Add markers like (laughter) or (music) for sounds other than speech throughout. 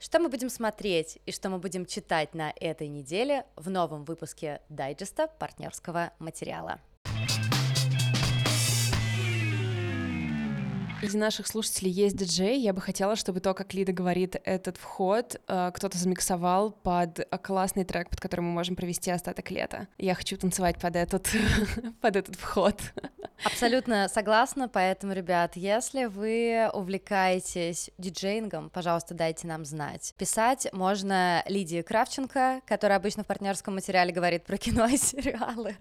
Что мы будем смотреть и что мы будем читать на этой неделе в новом выпуске дайджеста партнерского материала. Среди наших слушателей есть диджей. Я бы хотела, чтобы то, как Лида говорит, этот вход э, кто-то замиксовал под классный трек, под который мы можем провести остаток лета. Я хочу танцевать под этот, (laughs) под этот вход. Абсолютно согласна, поэтому, ребят, если вы увлекаетесь диджеингом, пожалуйста, дайте нам знать. Писать можно Лидии Кравченко, которая обычно в партнерском материале говорит про кино и сериалы.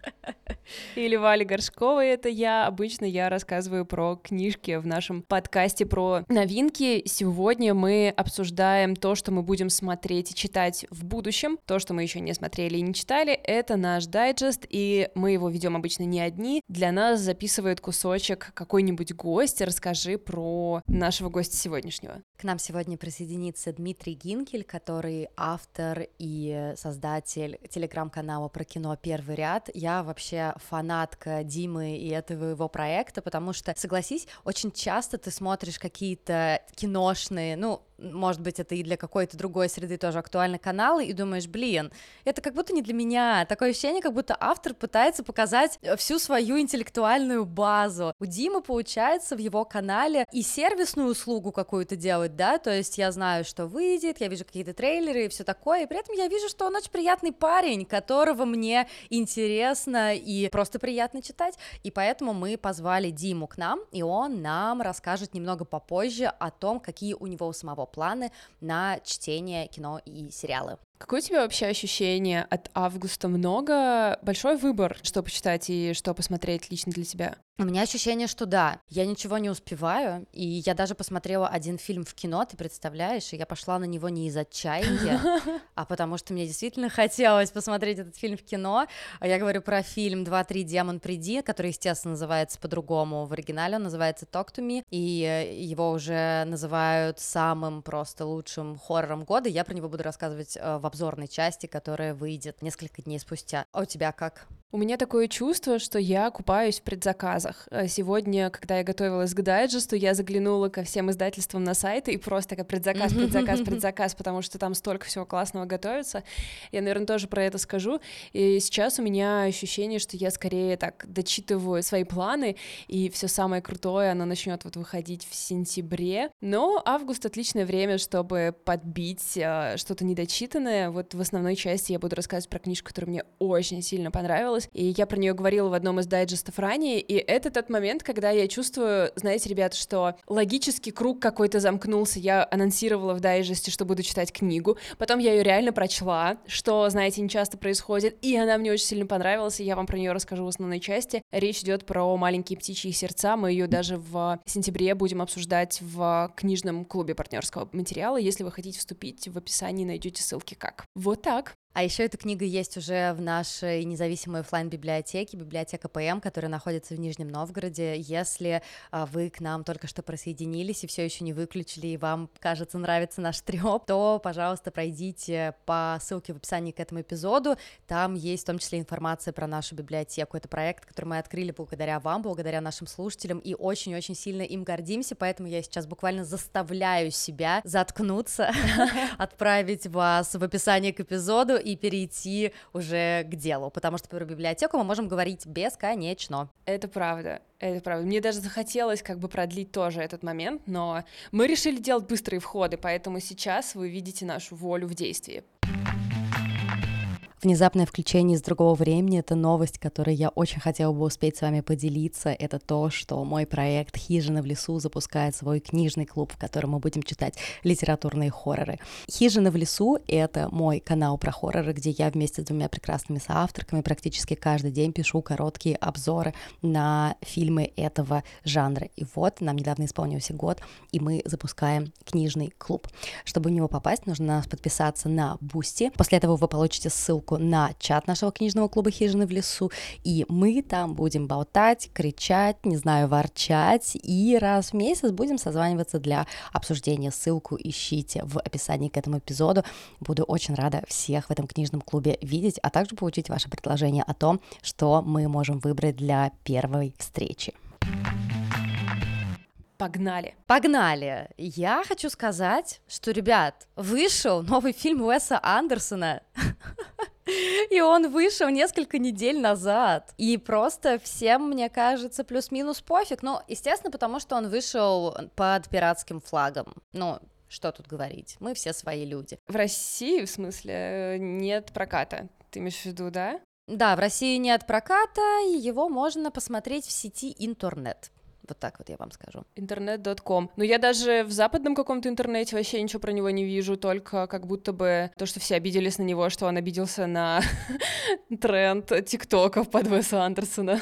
Или Вали Горшковой, это я. Обычно я рассказываю про книжки в нашем нашем подкасте про новинки. Сегодня мы обсуждаем то, что мы будем смотреть и читать в будущем. То, что мы еще не смотрели и не читали, это наш дайджест, и мы его ведем обычно не одни. Для нас записывает кусочек какой-нибудь гость. Расскажи про нашего гостя сегодняшнего. К нам сегодня присоединится Дмитрий Гинкель, который автор и создатель телеграм-канала про кино «Первый ряд». Я вообще фанатка Димы и этого его проекта, потому что, согласись, очень часто ты смотришь какие-то киношные, ну, может быть, это и для какой-то другой среды тоже актуальны каналы, и думаешь, блин, это как будто не для меня. Такое ощущение, как будто автор пытается показать всю свою интеллектуальную базу. У Димы получается в его канале и сервисную услугу какую-то делать, да, то есть я знаю, что выйдет, я вижу какие-то трейлеры и все такое, и при этом я вижу, что он очень приятный парень, которого мне интересно и просто приятно читать, и поэтому мы позвали Диму к нам, и он нам расскажет немного попозже о том, какие у него у самого планы на чтение кино и сериалы. Какое у тебя вообще ощущение от августа? Много, большой выбор, что почитать и что посмотреть лично для тебя? У меня ощущение, что да, я ничего не успеваю, и я даже посмотрела один фильм в кино, ты представляешь, и я пошла на него не из отчаяния, (laughs) а потому что мне действительно хотелось посмотреть этот фильм в кино. А я говорю про фильм «2-3 демон приди», который, естественно, называется по-другому в оригинале, он называется «Talk to me», и э, его уже называют самым просто лучшим хоррором года, я про него буду рассказывать э, обзорной части, которая выйдет несколько дней спустя. А у тебя как? У меня такое чувство, что я купаюсь в предзаказах. Э, сегодня, когда я готовилась к дайджесту, я заглянула ко всем издательствам на сайты и просто как предзаказ, предзаказ, (laughs) предзаказ, потому что там столько всего классного готовится. Я, наверное, тоже про это скажу. И сейчас у меня ощущение, что я скорее так дочитываю свои планы, и все самое крутое, оно начнет вот выходить в сентябре. Но август отличное время, чтобы подбить э, что-то недочитанное. Вот в основной части я буду рассказывать про книжку, которая мне очень сильно понравилась понравилась, и я про нее говорила в одном из дайджестов ранее, и это тот момент, когда я чувствую, знаете, ребята, что логический круг какой-то замкнулся, я анонсировала в дайджесте, что буду читать книгу, потом я ее реально прочла, что, знаете, не часто происходит, и она мне очень сильно понравилась, и я вам про нее расскажу в основной части. Речь идет про маленькие птичьи сердца, мы ее даже в сентябре будем обсуждать в книжном клубе партнерского материала. Если вы хотите вступить, в описании найдете ссылки как. Вот так. А еще эта книга есть уже в нашей независимой офлайн библиотеке библиотека ПМ, которая находится в Нижнем Новгороде. Если а, вы к нам только что присоединились и все еще не выключили, и вам, кажется, нравится наш треп, то, пожалуйста, пройдите по ссылке в описании к этому эпизоду. Там есть в том числе информация про нашу библиотеку. Это проект, который мы открыли благодаря вам, благодаря нашим слушателям, и очень-очень сильно им гордимся, поэтому я сейчас буквально заставляю себя заткнуться, (laughs) отправить вас в описание к эпизоду и перейти уже к делу, потому что про библиотеку мы можем говорить бесконечно. Это правда. Это правда. Мне даже захотелось как бы продлить тоже этот момент, но мы решили делать быстрые входы, поэтому сейчас вы видите нашу волю в действии. Внезапное включение из другого времени — это новость, которой я очень хотела бы успеть с вами поделиться. Это то, что мой проект «Хижина в лесу» запускает свой книжный клуб, в котором мы будем читать литературные хорроры. «Хижина в лесу» — это мой канал про хорроры, где я вместе с двумя прекрасными соавторками практически каждый день пишу короткие обзоры на фильмы этого жанра. И вот нам недавно исполнился год, и мы запускаем книжный клуб. Чтобы в него попасть, нужно подписаться на Boosty. После этого вы получите ссылку ссылку на чат нашего книжного клуба «Хижины в лесу», и мы там будем болтать, кричать, не знаю, ворчать, и раз в месяц будем созваниваться для обсуждения. Ссылку ищите в описании к этому эпизоду. Буду очень рада всех в этом книжном клубе видеть, а также получить ваше предложение о том, что мы можем выбрать для первой встречи. Погнали. Погнали. Я хочу сказать, что, ребят, вышел новый фильм Уэса Андерсона. (laughs) (laughs) И он вышел несколько недель назад. И просто всем, мне кажется, плюс-минус пофиг. Ну, естественно, потому что он вышел под пиратским флагом. Ну, что тут говорить? Мы все свои люди. В России, в смысле, нет проката. Ты имеешь в виду, да? Да, в России нет проката, и его можно посмотреть в сети интернет. Вот так вот я вам скажу. Интернет.ком. Но я даже в западном каком-то интернете вообще ничего про него не вижу, только как будто бы то, что все обиделись на него, что он обиделся на (laughs) тренд тиктоков под Веса Андерсона.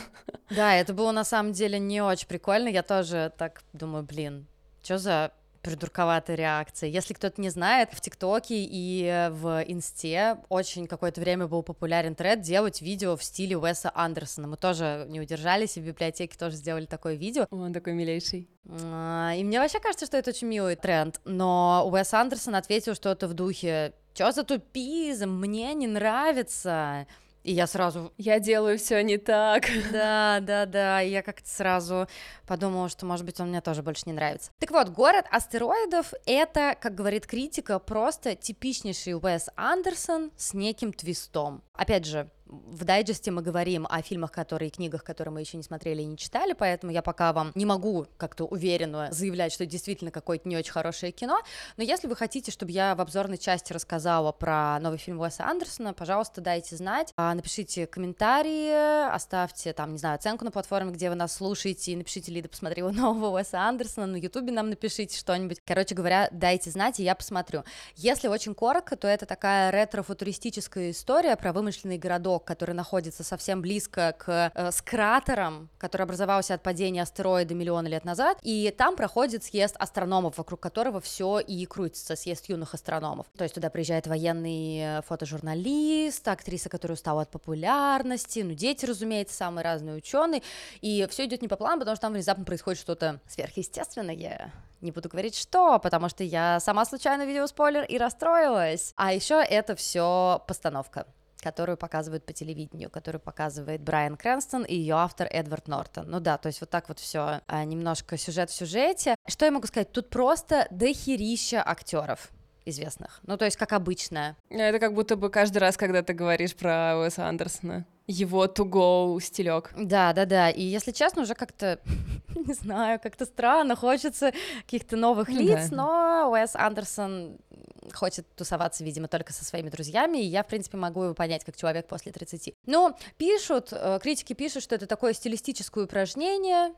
Да, это было на самом деле не очень прикольно. Я тоже так думаю, блин, что за придурковатая реакция. Если кто-то не знает, в ТикТоке и в Инсте очень какое-то время был популярен тред делать видео в стиле Уэса Андерсона. Мы тоже не удержались, и в библиотеке тоже сделали такое видео. Он такой милейший. А, и мне вообще кажется, что это очень милый тренд, но Уэс Андерсон ответил что-то в духе «Чё за тупизм? Мне не нравится!» И я сразу... Я делаю все не так. (laughs) Да, да, да. И я как-то сразу подумала, что, может быть, он мне тоже больше не нравится. Так вот, город астероидов — это, как говорит критика, просто типичнейший Уэс Андерсон с неким твистом. Опять же, в дайджесте мы говорим о фильмах, которые, книгах, которые мы еще не смотрели и не читали, поэтому я пока вам не могу как-то уверенно заявлять, что действительно какое-то не очень хорошее кино, но если вы хотите, чтобы я в обзорной части рассказала про новый фильм Уэса Андерсона, пожалуйста, дайте знать, а, напишите комментарии, оставьте там, не знаю, оценку на платформе, где вы нас слушаете, и напишите, Лида посмотрела нового Уэса Андерсона, на ютубе нам напишите что-нибудь, короче говоря, дайте знать, и я посмотрю. Если очень коротко, то это такая ретро-футуристическая история про вымышленный городок, поток, который находится совсем близко к э, с кратером, который образовался от падения астероида миллионы лет назад, и там проходит съезд астрономов, вокруг которого все и крутится, съезд юных астрономов. То есть туда приезжает военный э, фотожурналист, актриса, которая устала от популярности, ну дети, разумеется, самые разные ученые, и все идет не по плану, потому что там внезапно происходит что-то сверхъестественное, не буду говорить что, потому что я сама случайно видела спойлер и расстроилась. А еще это все постановка которую показывают по телевидению, которую показывает Брайан Крэнстон и ее автор Эдвард Нортон. Ну да, то есть вот так вот все а, немножко сюжет в сюжете. Что я могу сказать? Тут просто дохерища актеров известных. Ну, то есть, как обычно. Это как будто бы каждый раз, когда ты говоришь про Уэса Андерсона. Его to-go стилек. Да, да, да. И если честно, уже как-то, (laughs) не знаю, как-то странно, хочется каких-то новых ну, лиц, да. но Уэс Андерсон хочет тусоваться, видимо, только со своими друзьями, и я, в принципе, могу его понять как человек после 30. Ну, пишут, э, критики пишут, что это такое стилистическое упражнение,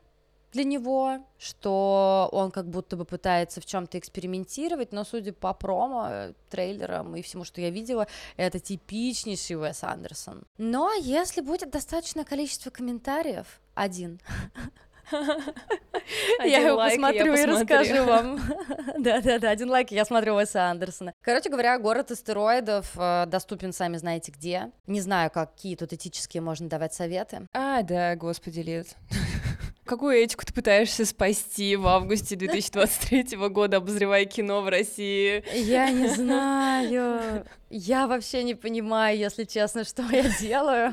для него, что он как будто бы пытается в чем-то экспериментировать, но судя по промо, э, трейлерам и всему, что я видела, это типичнейший Уэс Андерсон. Но если будет достаточное количество комментариев, один, (laughs) (laughs) Я его посмотрю и расскажу вам. (laughs) Да-да-да, один лайк, я смотрю Уэса Андерсона. Короче говоря, город астероидов э, доступен сами знаете где. Не знаю, какие тут этические можно давать советы. А, да, господи, Лид. (laughs) Какую этику ты пытаешься спасти в августе 2023 года, обозревая кино в России? Я не знаю. Я вообще не понимаю, если честно, (laughs) что я делаю.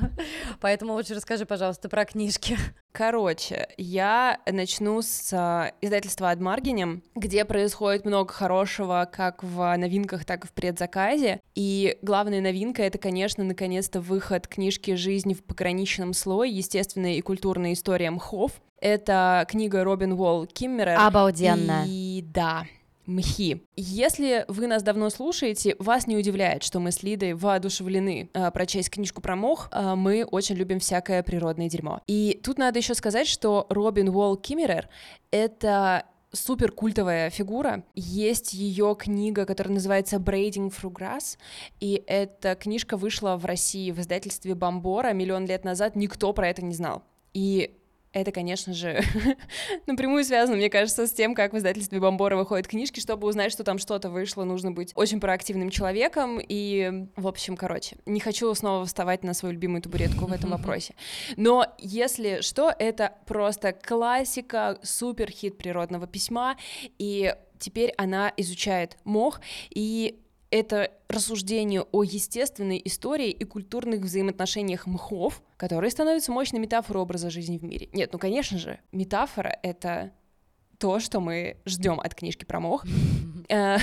Поэтому лучше расскажи, пожалуйста, про книжки. Короче, я начну с э, издательства «Адмаргинем», где происходит много хорошего как в новинках, так и в предзаказе. И главная новинка — это, конечно, наконец-то выход книжки «Жизнь в пограничном слое. Естественная и культурная история мхов». Это книга Робин Уолл Киммерер. Обалденно. И да, мхи. Если вы нас давно слушаете, вас не удивляет, что мы с Лидой воодушевлены э, прочесть книжку про мох. Э, мы очень любим всякое природное дерьмо. И тут надо еще сказать, что Робин Уолл Киммерер — это супер культовая фигура. Есть ее книга, которая называется Braiding Through Grass, и эта книжка вышла в России в издательстве Бомбора миллион лет назад. Никто про это не знал. И это, конечно же, (laughs) напрямую связано, мне кажется, с тем, как в издательстве Бомбора выходят книжки. Чтобы узнать, что там что-то вышло, нужно быть очень проактивным человеком. И, в общем, короче, не хочу снова вставать на свою любимую табуретку в этом (laughs) вопросе. Но, если что, это просто классика, супер хит природного письма. И теперь она изучает мох, и это рассуждение о естественной истории и культурных взаимоотношениях мхов, которые становятся мощной метафорой образа жизни в мире. Нет, ну, конечно же, метафора — это то, что мы ждем от книжки про мох. Э,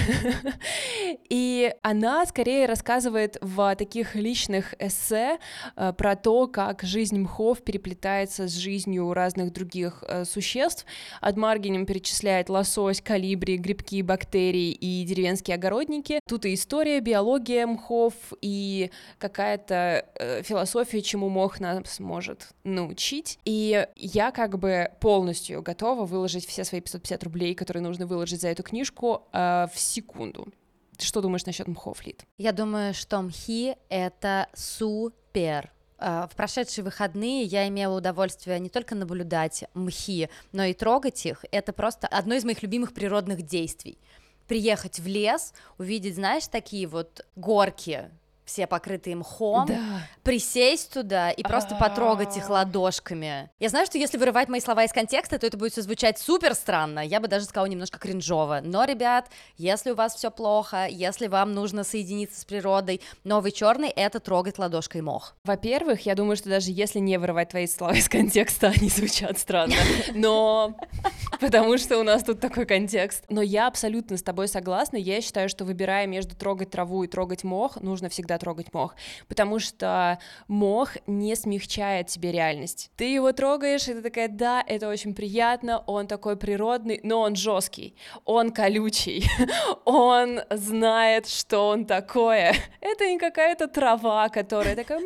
(laughs) и она скорее рассказывает в таких личных эссе э, про то, как жизнь мхов переплетается с жизнью разных других э, существ. От Маргинем перечисляет лосось, калибри, грибки, бактерии и деревенские огородники. Тут и история, биология мхов, и какая-то философия, чему мох нас может научить. И я как бы полностью готова выложить все свои 550 рублей, которые нужно выложить за эту книжку, в секунду. Ты что думаешь насчет мхов? Я думаю, что мхи — это супер. Э, в прошедшие выходные я имела удовольствие не только наблюдать мхи, но и трогать их. Это просто одно из моих любимых природных действий. Приехать в лес, увидеть, знаешь, такие вот горки, все покрытые мхом, да. присесть туда и просто потрогать их ладошками. Я знаю, что если вырывать мои слова из контекста, то это будет все звучать супер странно, я бы даже сказала немножко кринжово. Но, ребят, если у вас все плохо, если вам нужно соединиться с природой, новый черный это трогать ладошкой мох. Во-первых, я думаю, что даже если не вырывать твои слова из контекста, (laughs) они звучат странно. Но (laughs) потому что у нас тут такой контекст. Но я абсолютно с тобой согласна. Я считаю, что выбирая между трогать траву и трогать мох, нужно всегда всегда трогать мох, потому что мох не смягчает тебе реальность. Ты его трогаешь, и ты такая, да, это очень приятно, он такой природный, но он жесткий, он колючий, (laughs) он знает, что он такое. Это не какая-то трава, которая такая,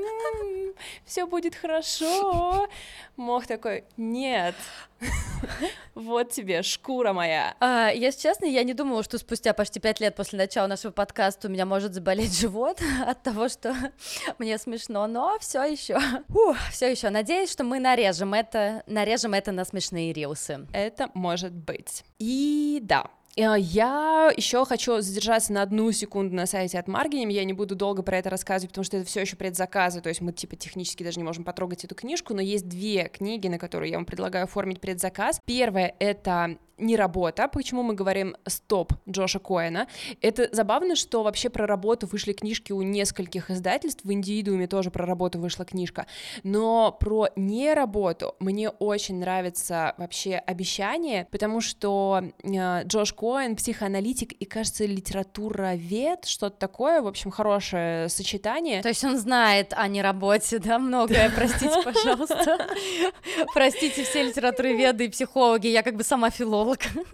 все будет хорошо. Мох такой, нет, (laughs) вот тебе шкура моя. А, если честно, я не думала, что спустя почти пять лет после начала нашего подкаста у меня может заболеть (laughs) живот (laughs) от того, что мне смешно, но все еще, все еще. Надеюсь, что мы нарежем это, нарежем это на смешные рилсы. Это может быть. И да, я еще хочу задержаться на одну секунду на сайте от Маргинем. Я не буду долго про это рассказывать, потому что это все еще предзаказы, то есть мы типа технически даже не можем потрогать эту книжку, но есть две книги, на которые я вам предлагаю оформить предзаказ. Первая — это не работа. Почему мы говорим «стоп» Джоша Коэна? Это забавно, что вообще про работу вышли книжки у нескольких издательств, в «Индивидууме» тоже про работу вышла книжка, но про не работу мне очень нравится вообще обещание, потому что э, Джош Коэн психоаналитик и, кажется, литературовед, что-то такое, в общем, хорошее сочетание. То есть он знает о неработе, да, многое, простите, пожалуйста. (laughs) Простите все литературоведы и психологи, я как бы сама филолог, психолог.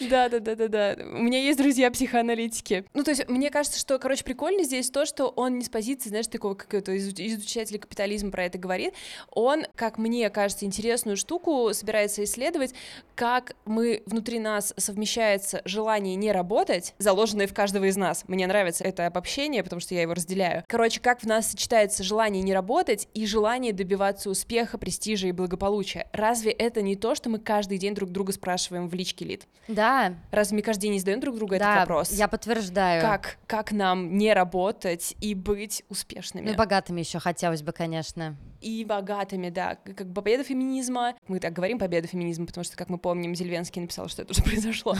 Да, да, да, да, да. У меня есть друзья психоаналитики. Ну, то есть, мне кажется, что, короче, прикольно здесь то, что он не с позиции, знаешь, такого какого-то изучателя капитализма про это говорит. Он, как мне кажется, интересную штуку собирается исследовать, как мы внутри нас совмещается желание не работать, заложенное в каждого из нас. Мне нравится это обобщение, потому что я его разделяю. Короче, как в нас сочетается желание не работать и желание добиваться успеха, престижа и благополучия. Разве это не то, что мы каждый день друг друга спрашиваем спрашиваем в личке Лид. Да. Разве мы каждый день не задаем друг другу да, этот вопрос? я подтверждаю. Как, как нам не работать и быть успешными? Ну, богатыми еще хотелось бы, конечно и богатыми, да, как победа феминизма. Мы так говорим победа феминизма, потому что, как мы помним, Зельвенский написал, что это уже (laughs) произошло.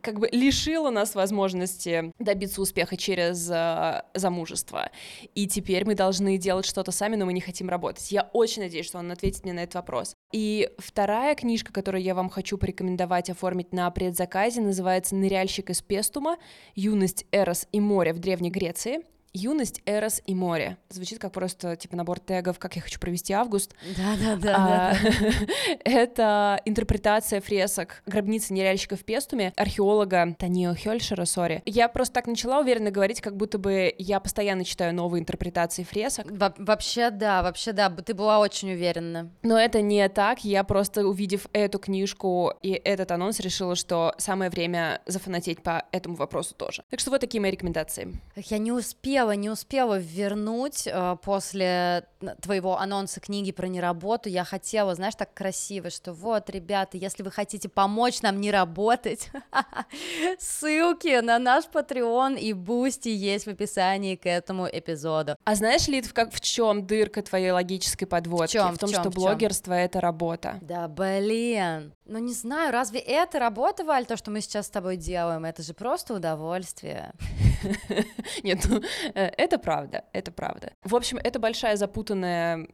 Как бы лишила нас возможности добиться успеха через а, замужество. И теперь мы должны делать что-то сами, но мы не хотим работать. Я очень надеюсь, что он ответит мне на этот вопрос. И вторая книжка, которую я вам хочу порекомендовать оформить на предзаказе, называется «Ныряльщик из Пестума. Юность, Эрос и море в Древней Греции». Юность, Эрос и море. Звучит как просто типа набор тегов, как я хочу провести август. Да, да, да. А, (laughs) это интерпретация фресок гробницы неряльщиков в Пестуме археолога Танио Хельшера, сори. Я просто так начала уверенно говорить, как будто бы я постоянно читаю новые интерпретации фресок. Во вообще да, вообще да, ты была очень уверена. Но это не так, я просто увидев эту книжку и этот анонс решила, что самое время зафанатеть по этому вопросу тоже. Так что вот такие мои рекомендации. Я не успела успела, не успела вернуть э, после твоего анонса книги про неработу. Я хотела, знаешь, так красиво, что вот, ребята, если вы хотите помочь нам не работать, (laughs) ссылки на наш Patreon и Boosty есть в описании к этому эпизоду. А знаешь, Лид, как в чем дырка твоей логической подводки? В, чем, в том, в чем, что в блогерство это работа. Да, блин. Ну не знаю, разве это работа, Валь, то, что мы сейчас с тобой делаем? Это же просто удовольствие. (laughs) Нет, ну это правда, это правда. В общем, это большая запутанная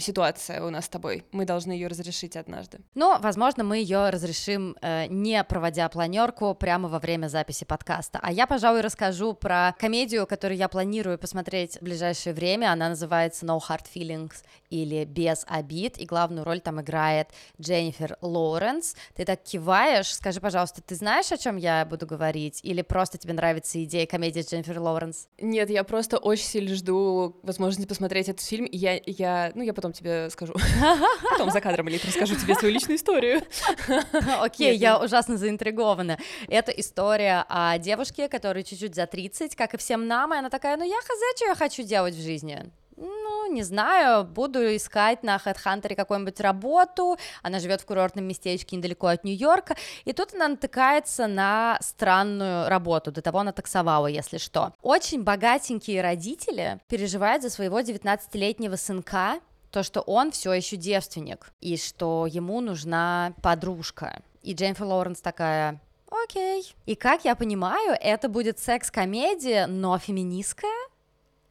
ситуация у нас с тобой. Мы должны ее разрешить однажды. Но, возможно, мы ее разрешим, э, не проводя планерку прямо во время записи подкаста. А я, пожалуй, расскажу про комедию, которую я планирую посмотреть в ближайшее время. Она называется No Hard Feelings или Без обид, и главную роль там играет Дженнифер Лоуренс. Ты так киваешь, скажи, пожалуйста, ты знаешь, о чем я буду говорить, или просто тебе нравится идея комедии с Дженнифер Лоуренс? Нет, я просто очень сильно жду возможности посмотреть этот фильм, и я, я ну, я потом тебе скажу. (laughs) Потом за кадром, Лид, расскажу тебе свою личную историю. (laughs) Окей, я ужасно заинтригована. Это история о девушке, которая чуть-чуть за 30, как и всем нам, и она такая, ну я хз, что я хочу делать в жизни ну, не знаю, буду искать на HeadHunter какую-нибудь работу, она живет в курортном местечке недалеко от Нью-Йорка, и тут она натыкается на странную работу, до того она таксовала, если что. Очень богатенькие родители переживают за своего 19-летнего сынка, то, что он все еще девственник, и что ему нужна подружка. И Дженнифер Лоуренс такая, окей. И как я понимаю, это будет секс-комедия, но феминистская?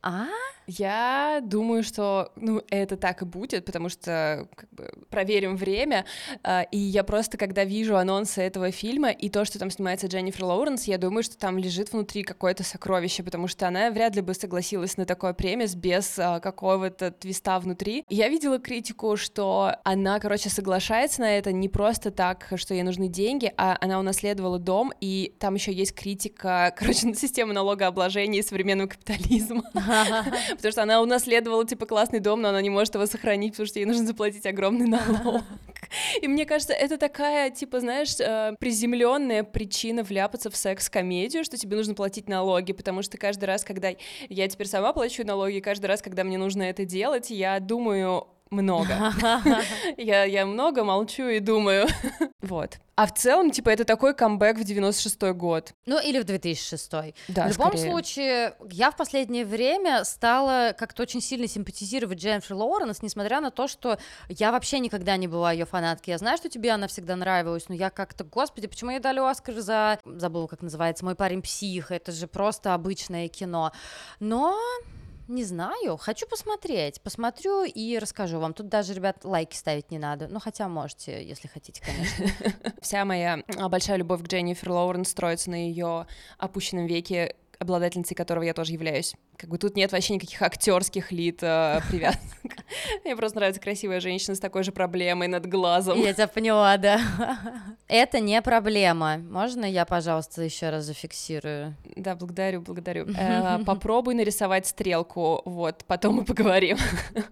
А? Я думаю, что ну, это так и будет, потому что как бы, проверим время. А, и я просто, когда вижу анонсы этого фильма и то, что там снимается Дженнифер Лоуренс, я думаю, что там лежит внутри какое-то сокровище, потому что она вряд ли бы согласилась на такой премис без а, какого-то твиста внутри. Я видела критику, что она, короче, соглашается на это не просто так, что ей нужны деньги, а она унаследовала дом, и там еще есть критика, (laughs) короче, на систему налогообложения и современного капитализма. (laughs) потому что она унаследовала, типа, классный дом, но она не может его сохранить, потому что ей нужно заплатить огромный налог. (laughs) И мне кажется, это такая, типа, знаешь, э, приземленная причина вляпаться в секс-комедию, что тебе нужно платить налоги, потому что каждый раз, когда я теперь сама плачу налоги, каждый раз, когда мне нужно это делать, я думаю много. (laughs) я, я много молчу и думаю. (laughs) вот. А в целом, типа, это такой камбэк в 96-й год. Ну, или в 2006 Да, В любом скорее. случае, я в последнее время стала как-то очень сильно симпатизировать Дженнифер Лоуренс, несмотря на то, что я вообще никогда не была ее фанаткой. Я знаю, что тебе она всегда нравилась, но я как-то, господи, почему ей дали Оскар за... Забыла, как называется, «Мой парень псих», это же просто обычное кино. Но не знаю, хочу посмотреть. Посмотрю и расскажу вам. Тут даже, ребят, лайки ставить не надо. Ну, хотя можете, если хотите, конечно. (laughs) Вся моя а, большая любовь к Дженнифер Лоуренс строится на ее опущенном веке обладательницей которого я тоже являюсь. Как бы тут нет вообще никаких актерских лит э, (laughs) привязок. Мне просто нравится красивая женщина с такой же проблемой над глазом. Я тебя поняла, да. (laughs) Это не проблема. Можно я, пожалуйста, еще раз зафиксирую? Да, благодарю, благодарю. (laughs) Э, попробуй нарисовать стрелку, вот, потом мы поговорим.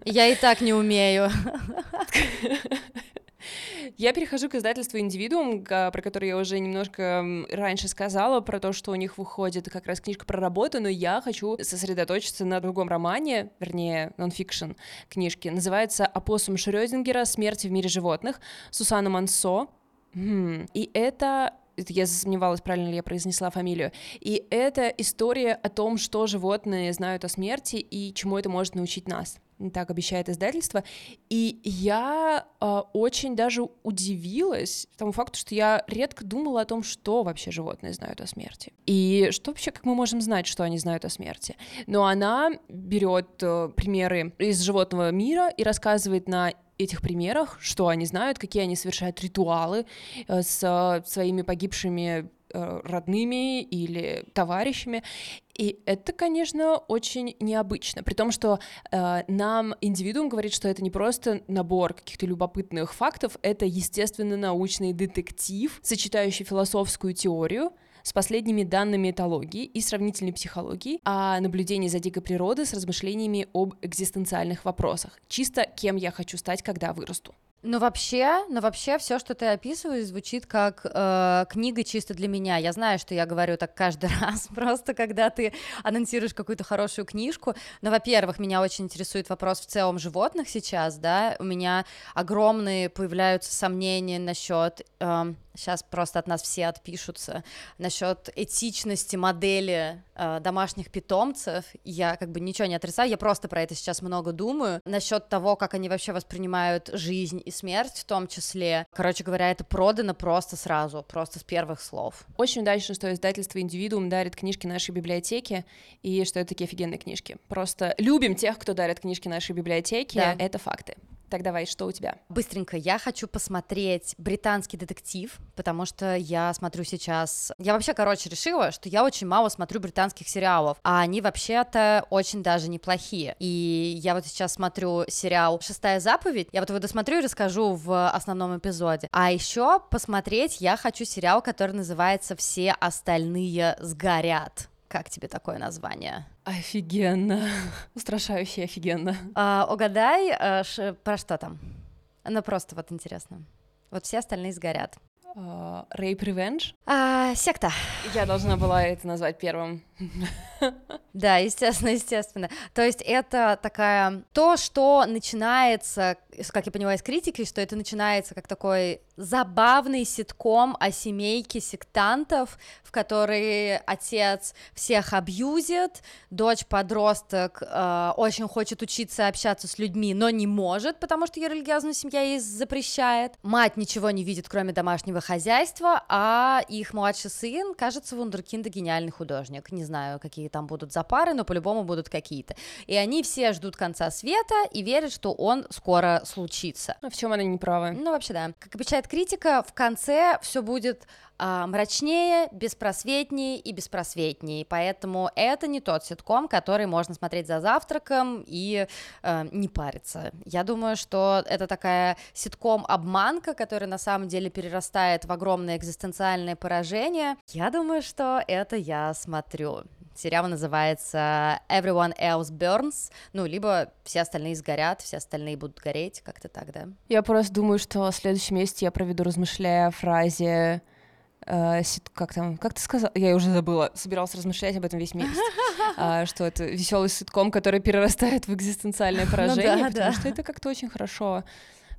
Я и так не умею. Я перехожу к издательству «Индивидуум», про который я уже немножко раньше сказала, про то, что у них выходит как раз книжка про работу, но я хочу сосредоточиться на другом романе, вернее, нонфикшн книжки. Называется «Опоссум Шрёдингера. Смерть в мире животных» Сусанна Мансо. И это я засомневалась, правильно ли я произнесла фамилию. И это история о том, что животные знают о смерти и чему это может научить нас так обещает издательство. И я э, очень даже удивилась тому факту, что я редко думала о том, что вообще животные знают о смерти. И что вообще, как мы можем знать, что они знают о смерти. Но она берет э, примеры из животного мира и рассказывает на этих примерах, что они знают, какие они совершают ритуалы э, с э, своими погибшими родными или товарищами. И это, конечно, очень необычно. При том, что э, нам индивидуум говорит, что это не просто набор каких-то любопытных фактов, это, естественно, научный детектив, сочетающий философскую теорию с последними данными этологии и сравнительной психологии, а наблюдение за дикой природой с размышлениями об экзистенциальных вопросах. Чисто кем я хочу стать, когда вырасту. Ну вообще, ну вообще, все, что ты описываешь, звучит как э, книга чисто для меня. Я знаю, что я говорю так каждый (laughs) раз, просто когда ты анонсируешь какую-то хорошую книжку. Но, во-первых, меня очень интересует вопрос в целом животных сейчас, да. У меня огромные появляются сомнения насчет э, сейчас просто от нас все отпишутся насчет этичности модели домашних питомцев. Я как бы ничего не отрицаю, я просто про это сейчас много думаю. Насчет того, как они вообще воспринимают жизнь и смерть в том числе. Короче говоря, это продано просто сразу, просто с первых слов. Очень удачно, что издательство «Индивидуум» дарит книжки нашей библиотеке, и что это такие офигенные книжки. Просто любим тех, кто дарит книжки нашей библиотеке, да. это факты. Так давай, что у тебя? Быстренько, я хочу посмотреть британский детектив, потому что я смотрю сейчас... Я вообще, короче, решила, что я очень мало смотрю британских сериалов, а они вообще-то очень даже неплохие. И я вот сейчас смотрю сериал «Шестая заповедь», я вот его досмотрю и расскажу в основном эпизоде. А еще посмотреть я хочу сериал, который называется «Все остальные сгорят». Как тебе такое название? Офигенно. (laughs) Устрашающе офигенно. А, угадай, а, ш, про что там? Ну, просто вот интересно. Вот все остальные сгорят. Рейп uh, Revenge? А, секта. Я должна была это назвать первым. (laughs) Да, естественно, естественно. То есть это такая... То, что начинается, как я понимаю из критики, что это начинается как такой забавный ситком о семейке сектантов, в которой отец всех абьюзит, дочь-подросток э, очень хочет учиться общаться с людьми, но не может, потому что ее религиозная семья ей запрещает. Мать ничего не видит, кроме домашнего хозяйства, а их младший сын, кажется, вундеркинда гениальный художник. Не знаю, какие там будут запары, но по-любому будут какие-то. И они все ждут конца света и верят, что он скоро случится. Ну, в чем они не правы? Ну, вообще, да. Как обещает критика, в конце все будет а, мрачнее, беспросветнее и беспросветнее. Поэтому это не тот ситком, который можно смотреть за завтраком и а, не париться. Я думаю, что это такая ситком-обманка, которая на самом деле перерастает в огромное экзистенциальное поражение. Я думаю, что это я смотрю. Сериал называется Everyone Else Burns, ну, либо все остальные сгорят, все остальные будут гореть, как-то так, да? Я просто думаю, что в следующем месяце я проведу, размышляя о фразе э, как там, как ты сказал, я уже забыла, собирался размышлять об этом весь месяц, (laughs) а, что это веселый ситком, который перерастает в экзистенциальное (laughs) ну поражение, ну, да, потому да. что это как-то очень хорошо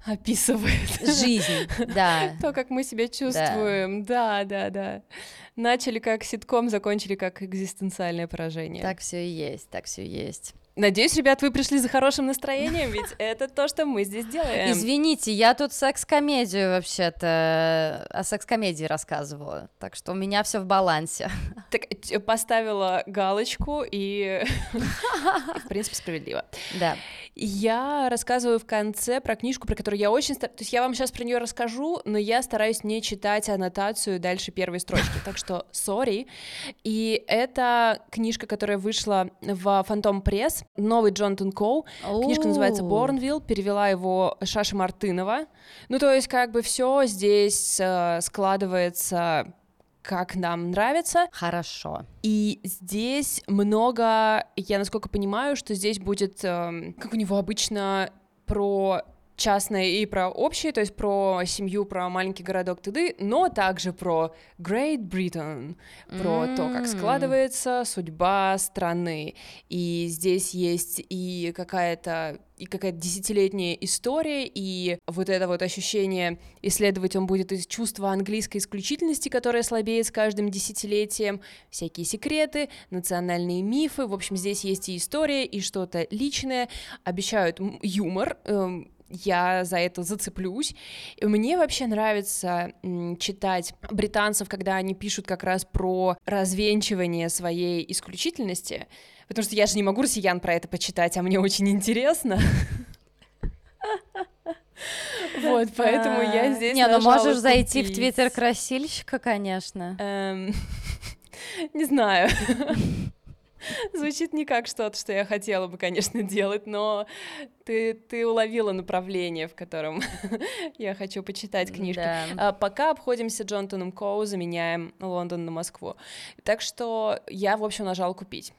описывает (laughs) жизнь, да. То, как мы себя чувствуем, да, да, да. Начали как ситком, закончили как экзистенциальное поражение. Так все и есть, так все и есть. Надеюсь, ребят, вы пришли за хорошим настроением, ведь (laughs) это то, что мы здесь делаем. Извините, я тут секс-комедию вообще-то, о секс-комедии рассказываю, так что у меня все в балансе. (laughs) Так, поставила галочку, (laughs) и, в принципе, справедливо. Да. Я рассказываю в конце про книжку, про которую я очень... То есть я вам сейчас про нее расскажу, но я стараюсь не читать аннотацию дальше первой строчки, так что сори. И это книжка, которая вышла в Фантом Пресс, новый Джонатан Коу. Книжка называется Борнвилл, перевела его Шаша Мартынова. Ну, то есть, как бы все здесь э, складывается как нам нравится. Хорошо. И здесь много, я насколько понимаю, что здесь будет, э, как у него обычно, про частное и про общее, то есть про семью, про маленький городок Туды, но также про Great Britain, про mm. то, как складывается судьба страны. И здесь есть и какая-то и какая-то десятилетняя история, и вот это вот ощущение исследовать он будет из чувства английской исключительности, которое слабеет с каждым десятилетием, всякие секреты, национальные мифы, в общем, здесь есть и история, и что-то личное, обещают юмор, эм, я за это зацеплюсь. И мне вообще нравится читать британцев, когда они пишут как раз про развенчивание своей исключительности, потому что я же не могу россиян про это почитать, а мне очень интересно. (laughs) Вот, поэтому я здесь Не, ну можешь зайти в твиттер красильщика, конечно. Эм, (laughs) не знаю. (laughs) (laughs) Звучит не как что-то, что я хотела бы, конечно, делать, но ты, ты уловила направление, в котором (laughs) я хочу почитать книжку. Да. А, пока обходимся Джонатаном Коу, заменяем Лондон на Москву. Так что я, в общем, нажала купить.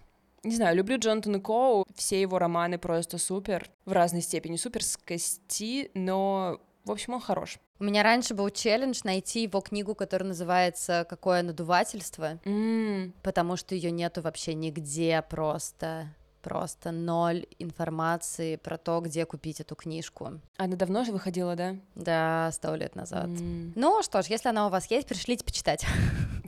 Не знаю, люблю Джонатана Коу, все его романы просто супер, в разной степени супер с кости, но в общем, он хорош. У меня раньше был челлендж найти его книгу, которая называется «Какое надувательство», mm. потому что ее нету вообще нигде просто просто ноль информации про то, где купить эту книжку. Она давно же выходила, да? Да, сто лет назад. Mm. Ну что ж, если она у вас есть, пришлите почитать.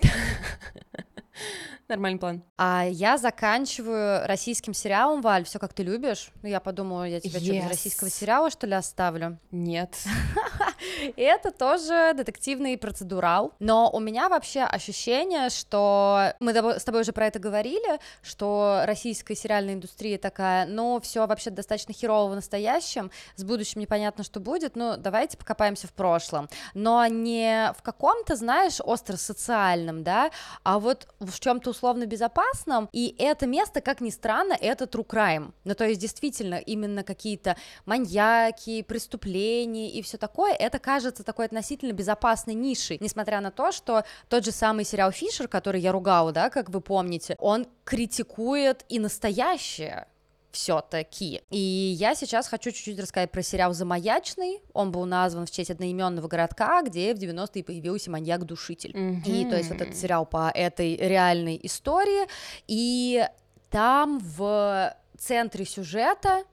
(laughs) (laughs) Нормальный план. А я заканчиваю российским сериалом, Валь, все как ты любишь. Ну, я подумала, я тебя yes. что, без российского сериала, что ли, оставлю? Нет. (laughs) (laughs) И это тоже детективный процедурал. Но у меня вообще ощущение, что мы с тобой уже про это говорили, что российская сериальная индустрия такая, ну, все вообще достаточно херово в настоящем, с будущим непонятно, что будет, ну, давайте покопаемся в прошлом. Но не в каком-то, знаешь, остро-социальном, да, а вот в чем-то условно безопасном, и это место, как ни странно, это true crime. Ну, то есть, действительно, именно какие-то маньяки, преступления и все такое, это кажется такой относительно безопасной нишей, несмотря на то, что тот же самый сериал Фишер, который я ругала, да, как вы помните, он критикует и настоящее, все-таки. И я сейчас хочу чуть-чуть рассказать про сериал «Замаячный». Он был назван в честь одноименного городка, где в 90-е появился маньяк-душитель. Mm-hmm. И то есть вот этот сериал по этой реальной истории. И там в центре сюжета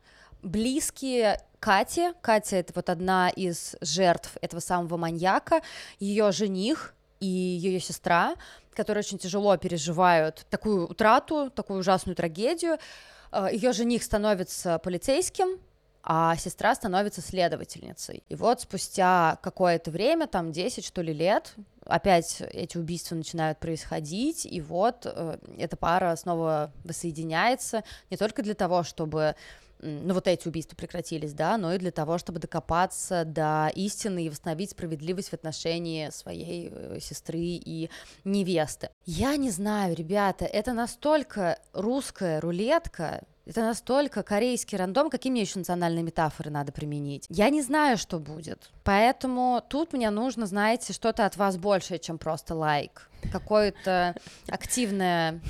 близкие Кате. Катя — это вот одна из жертв этого самого маньяка. Ее жених и ее сестра, которые очень тяжело переживают такую утрату, такую ужасную трагедию. Э, ее жених становится полицейским, а сестра становится следовательницей. И вот спустя какое-то время, там 10 что ли лет, опять эти убийства начинают происходить, и вот э, эта пара снова воссоединяется не только для того, чтобы ну, вот эти убийства прекратились, да, но и для того, чтобы докопаться до истины и восстановить справедливость в отношении своей э, сестры и невесты. Я не знаю, ребята, это настолько русская рулетка, это настолько корейский рандом, какие мне еще национальные метафоры надо применить. Я не знаю, что будет. Поэтому тут мне нужно, знаете, что-то от вас большее, чем просто лайк. Какое-то (laughs) активное,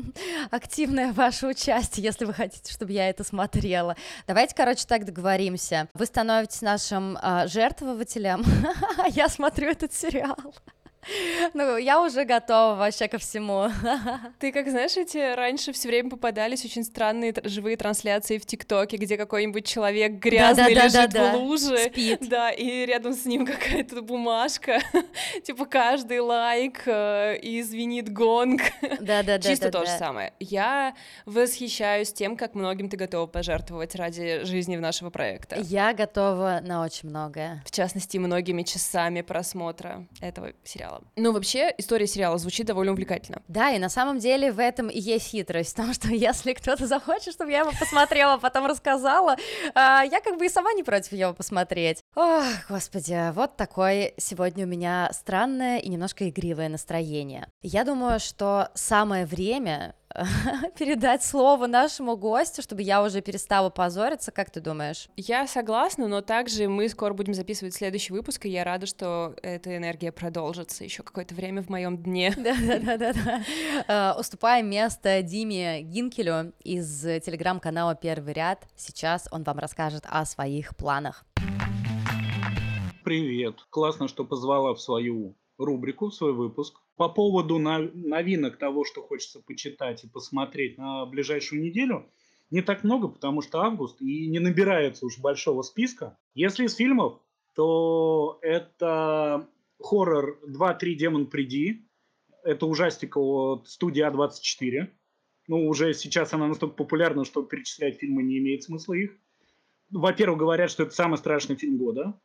(laughs) активное ваше участие, если вы хотите, чтобы я это смотрела. Давайте, короче, так договоримся. Вы становитесь нашим э, жертвователем, (laughs) я смотрю этот сериал. (laughs) Ну, я уже готова вообще ко всему. (laughs) Ты как знаешь, эти раньше все время попадались очень странные живые трансляции в ТикТоке, где какой-нибудь человек грязный да, да, лежит да, в луже. Спит. Да, и рядом с ним (laughs) какая-то бумажка. типа каждый лайк э, и звенит гонг. Да, да, да. Чисто да, то же самое. Я восхищаюсь тем, как многим ты готова пожертвовать ради жизни нашего проекта. Я готова на очень многое. В частности, многими часами просмотра этого сериала сериала. Ну, вообще, история сериала звучит довольно увлекательно. Да, и на самом деле в этом и есть хитрость, потому что если кто-то захочет, чтобы я его посмотрела, потом рассказала, а, я как бы и сама не против его посмотреть. Ох, господи, вот такое сегодня у меня странное и немножко игривое настроение. Я думаю, что самое время (laughs) передать слово нашему гостю, чтобы я уже перестала позориться, как ты думаешь? Я согласна, но также мы скоро будем записывать следующий выпуск, и я рада, что эта энергия продолжится еще какое-то время в моем дне. (laughs) Да-да-да. Э, уступаем место Диме Гинкелю из телеграм-канала «Первый ряд». Сейчас он вам расскажет о своих планах. Привет. Классно, что позвала в свою рубрику, свой выпуск. По поводу новинок того, что хочется почитать и посмотреть на ближайшую неделю, не так много, потому что август и не набирается уж большого списка. Если из фильмов, то это хоррор 2-3 Демон приди. Это ужастик от студии А24. Ну, уже сейчас она настолько популярна, что перечислять фильмы не имеет смысла их. Во-первых, говорят, что это самый страшный фильм года.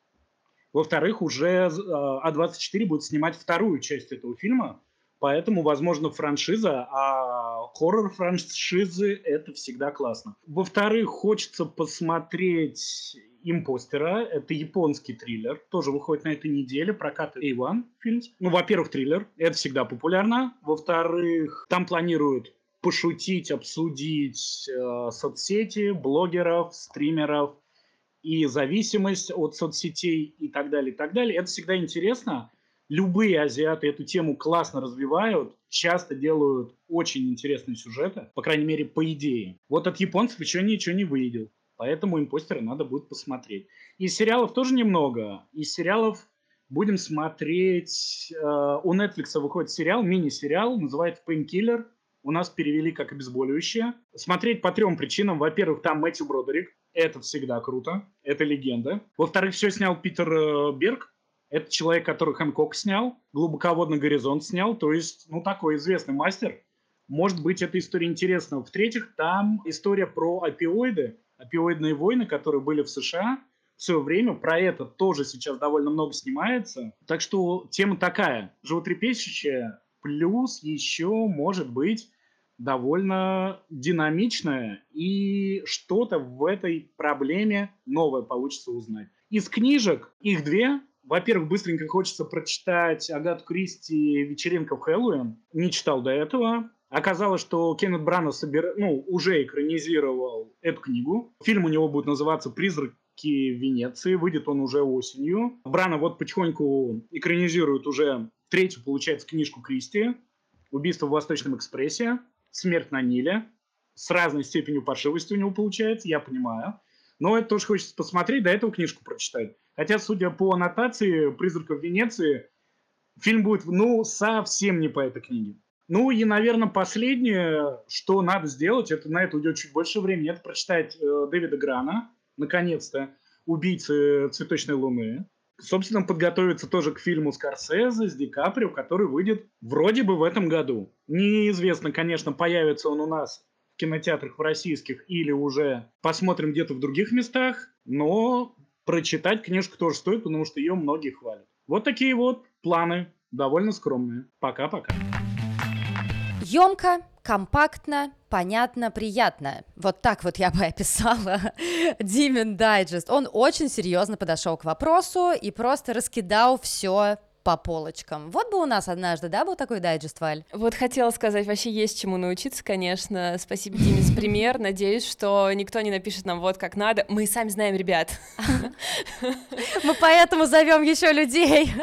Во-вторых, уже э, А24 будет снимать вторую часть этого фильма, поэтому, возможно, франшиза, а хоррор-франшизы – это всегда классно. Во-вторых, хочется посмотреть «Импостера». Это японский триллер, тоже выходит на этой неделе, прокат A1 фильм. Ну, во-первых, триллер, это всегда популярно. Во-вторых, там планируют пошутить, обсудить э, соцсети, блогеров, стримеров – и зависимость от соцсетей и так далее, и так далее. Это всегда интересно. Любые азиаты эту тему классно развивают, часто делают очень интересные сюжеты, по крайней мере, по идее. Вот от японцев еще ничего не выйдет, поэтому импостера надо будет посмотреть. Из сериалов тоже немного. Из сериалов будем смотреть... Э, у Netflix выходит сериал, мини-сериал, называется «Painkiller». У нас перевели как обезболивающее. Смотреть по трем причинам. Во-первых, там Мэтью Бродерик, это всегда круто. Это легенда. Во-вторых, все снял Питер э, Берг. Это человек, который Хэнкок снял, глубоководный горизонт снял. То есть, ну, такой известный мастер. может быть, эта история интересна. В-третьих, там история про опиоиды, опиоидные войны, которые были в США в свое время. Про это тоже сейчас довольно много снимается. Так что тема такая, животрепещущая, плюс еще может быть довольно динамичная, и что-то в этой проблеме новое получится узнать. Из книжек, их две, во-первых, быстренько хочется прочитать Агату Кристи «Вечеринка в Хэллоуин». Не читал до этого. Оказалось, что Кеннет Брана собир... ну, уже экранизировал эту книгу. Фильм у него будет называться «Призраки Венеции». Выйдет он уже осенью. Брана вот потихоньку экранизирует уже третью, получается, книжку Кристи «Убийство в Восточном экспрессе», «Смерть на Ниле». С разной степенью паршивости у него получается, я понимаю. Но это тоже хочется посмотреть, до этого книжку прочитать. Хотя, судя по аннотации «Призраков Венеции», фильм будет, ну, совсем не по этой книге. Ну и, наверное, последнее, что надо сделать, это на это уйдет чуть больше времени, это прочитать э, Дэвида Грана, наконец-то, «Убийцы цветочной луны». Собственно, подготовиться тоже к фильму Скорсезе с Ди Каприо, который выйдет вроде бы в этом году. Неизвестно, конечно, появится он у нас в кинотеатрах в российских или уже посмотрим где-то в других местах, но прочитать книжку тоже стоит, потому что ее многие хвалят. Вот такие вот планы, довольно скромные. Пока-пока. Емко, компактно, понятно, приятно. Вот так вот я бы (laughs) описала Димин Дайджест. Он очень серьезно подошел к вопросу и просто раскидал все по полочкам. Вот бы у нас однажды, да, был такой дайджест, Валь? Вот хотела сказать, вообще есть чему научиться, конечно. Спасибо, Диме, за пример. (laughs) Надеюсь, что никто не напишет нам вот как надо. Мы сами знаем, ребят. (laughs) Мы поэтому зовем еще людей.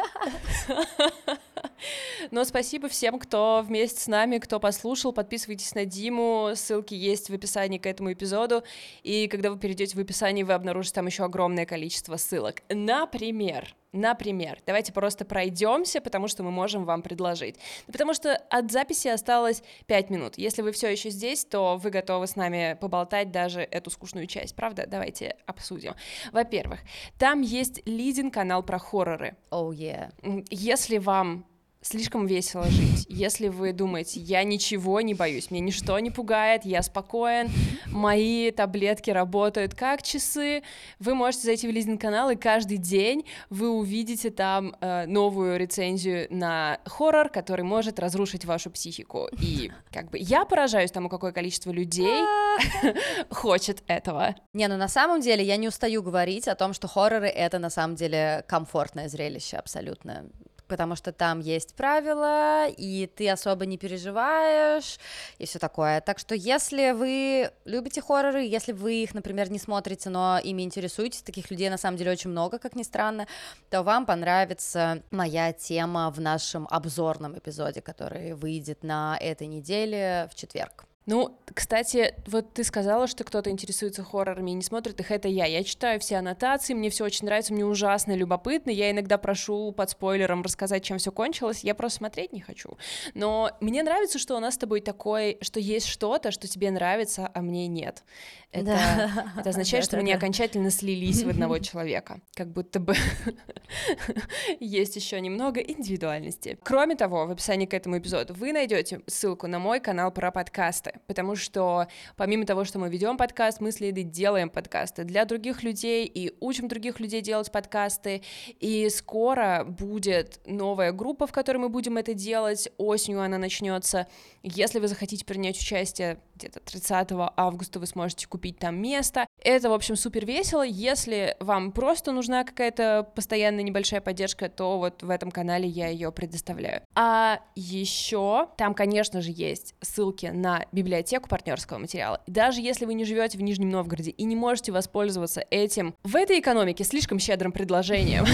Но спасибо всем, кто вместе с нами, кто послушал. Подписывайтесь на Диму, ссылки есть в описании к этому эпизоду. И когда вы перейдете в описание, вы обнаружите там еще огромное количество ссылок. Например, Например, давайте просто пройдемся, потому что мы можем вам предложить. Потому что от записи осталось 5 минут. Если вы все еще здесь, то вы готовы с нами поболтать даже эту скучную часть, правда? Давайте обсудим. Во-первых, там есть лидинг-канал про хорроры. Oh, yeah. Если вам слишком весело жить. Если вы думаете, я ничего не боюсь, мне ничто не пугает, я спокоен, мои таблетки работают как часы, вы можете зайти в лизинг-канал, и каждый день вы увидите там э, новую рецензию на хоррор, который может разрушить вашу психику. И как бы я поражаюсь тому, какое количество людей (laughs) хочет этого. Не, ну на самом деле я не устаю говорить о том, что хорроры — это на самом деле комфортное зрелище абсолютно потому что там есть правила, и ты особо не переживаешь, и все такое. Так что если вы любите хорроры, если вы их, например, не смотрите, но ими интересуетесь, таких людей на самом деле очень много, как ни странно, то вам понравится моя тема в нашем обзорном эпизоде, который выйдет на этой неделе в четверг. Ну, кстати, вот ты сказала, что кто-то интересуется хоррорами и не смотрит их, это я. Я читаю все аннотации, мне все очень нравится, мне ужасно любопытно. Я иногда прошу под спойлером рассказать, чем все кончилось. Я просто смотреть не хочу. Но мне нравится, что у нас с тобой такое, что есть что-то, что тебе нравится, а мне нет. Это, да. это означает, что мы не окончательно слились в одного (laughs) человека. Как будто бы (laughs) есть еще немного индивидуальности. Кроме того, в описании к этому эпизоду вы найдете ссылку на мой канал про подкасты потому что помимо того, что мы ведем подкаст, мы с Лидой делаем подкасты для других людей и учим других людей делать подкасты, и скоро будет новая группа, в которой мы будем это делать, осенью она начнется. Если вы захотите принять участие где-то 30 августа, вы сможете купить там место. Это, в общем, супер весело. Если вам просто нужна какая-то постоянная небольшая поддержка, то вот в этом канале я ее предоставляю. А еще там, конечно же, есть ссылки на библиотеку партнерского материала. И даже если вы не живете в Нижнем Новгороде и не можете воспользоваться этим в этой экономике слишком щедрым предложением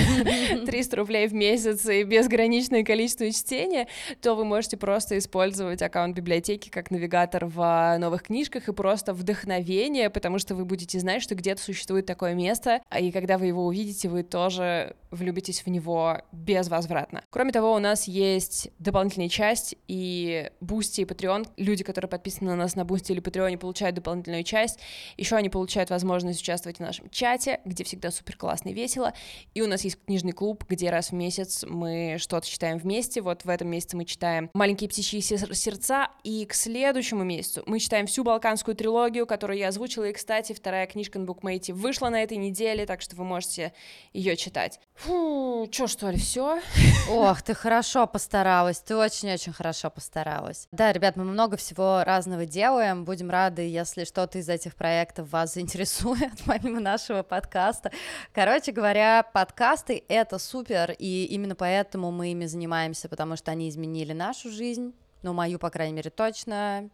(laughs) 300 рублей в месяц и безграничное количество чтения, то вы можете просто использовать аккаунт библиотеки как навигатор в новых книжках и просто вдохновение, потому что вы будете знать, что где-то существует такое место, и когда вы его увидите, вы тоже влюбитесь в него безвозвратно. Кроме того, у нас есть дополнительная часть и Boosty и Patreon. Люди, которые подписаны на нас на Boosty или Patreon, получают дополнительную часть. Еще они получают возможность участвовать в нашем чате, где всегда супер классно и весело. И у нас есть книжный клуб, где раз в месяц мы что-то читаем вместе. Вот в этом месяце мы читаем «Маленькие птичьи сердца», и к следующему месяцу мы читаем всю балканскую трилогию, которую я озвучила. И, кстати, вторая книжка на букмейте вышла на этой неделе, так что вы можете ее читать. Фу, чё, что ли, все? Ох, ты хорошо постаралась, ты очень-очень хорошо постаралась. Да, ребят, мы много всего разного делаем, будем рады, если что-то из этих проектов вас заинтересует, (laughs) помимо нашего подкаста. Короче говоря, подкасты — это супер, и именно поэтому мы ими занимаемся, потому что они изменили нашу жизнь, ну, мою, по крайней мере, точно,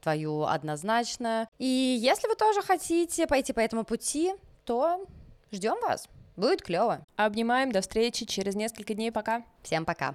твою однозначно. И если вы тоже хотите пойти по этому пути, то ждем вас. Будет клево. Обнимаем, до встречи через несколько дней, пока. Всем пока.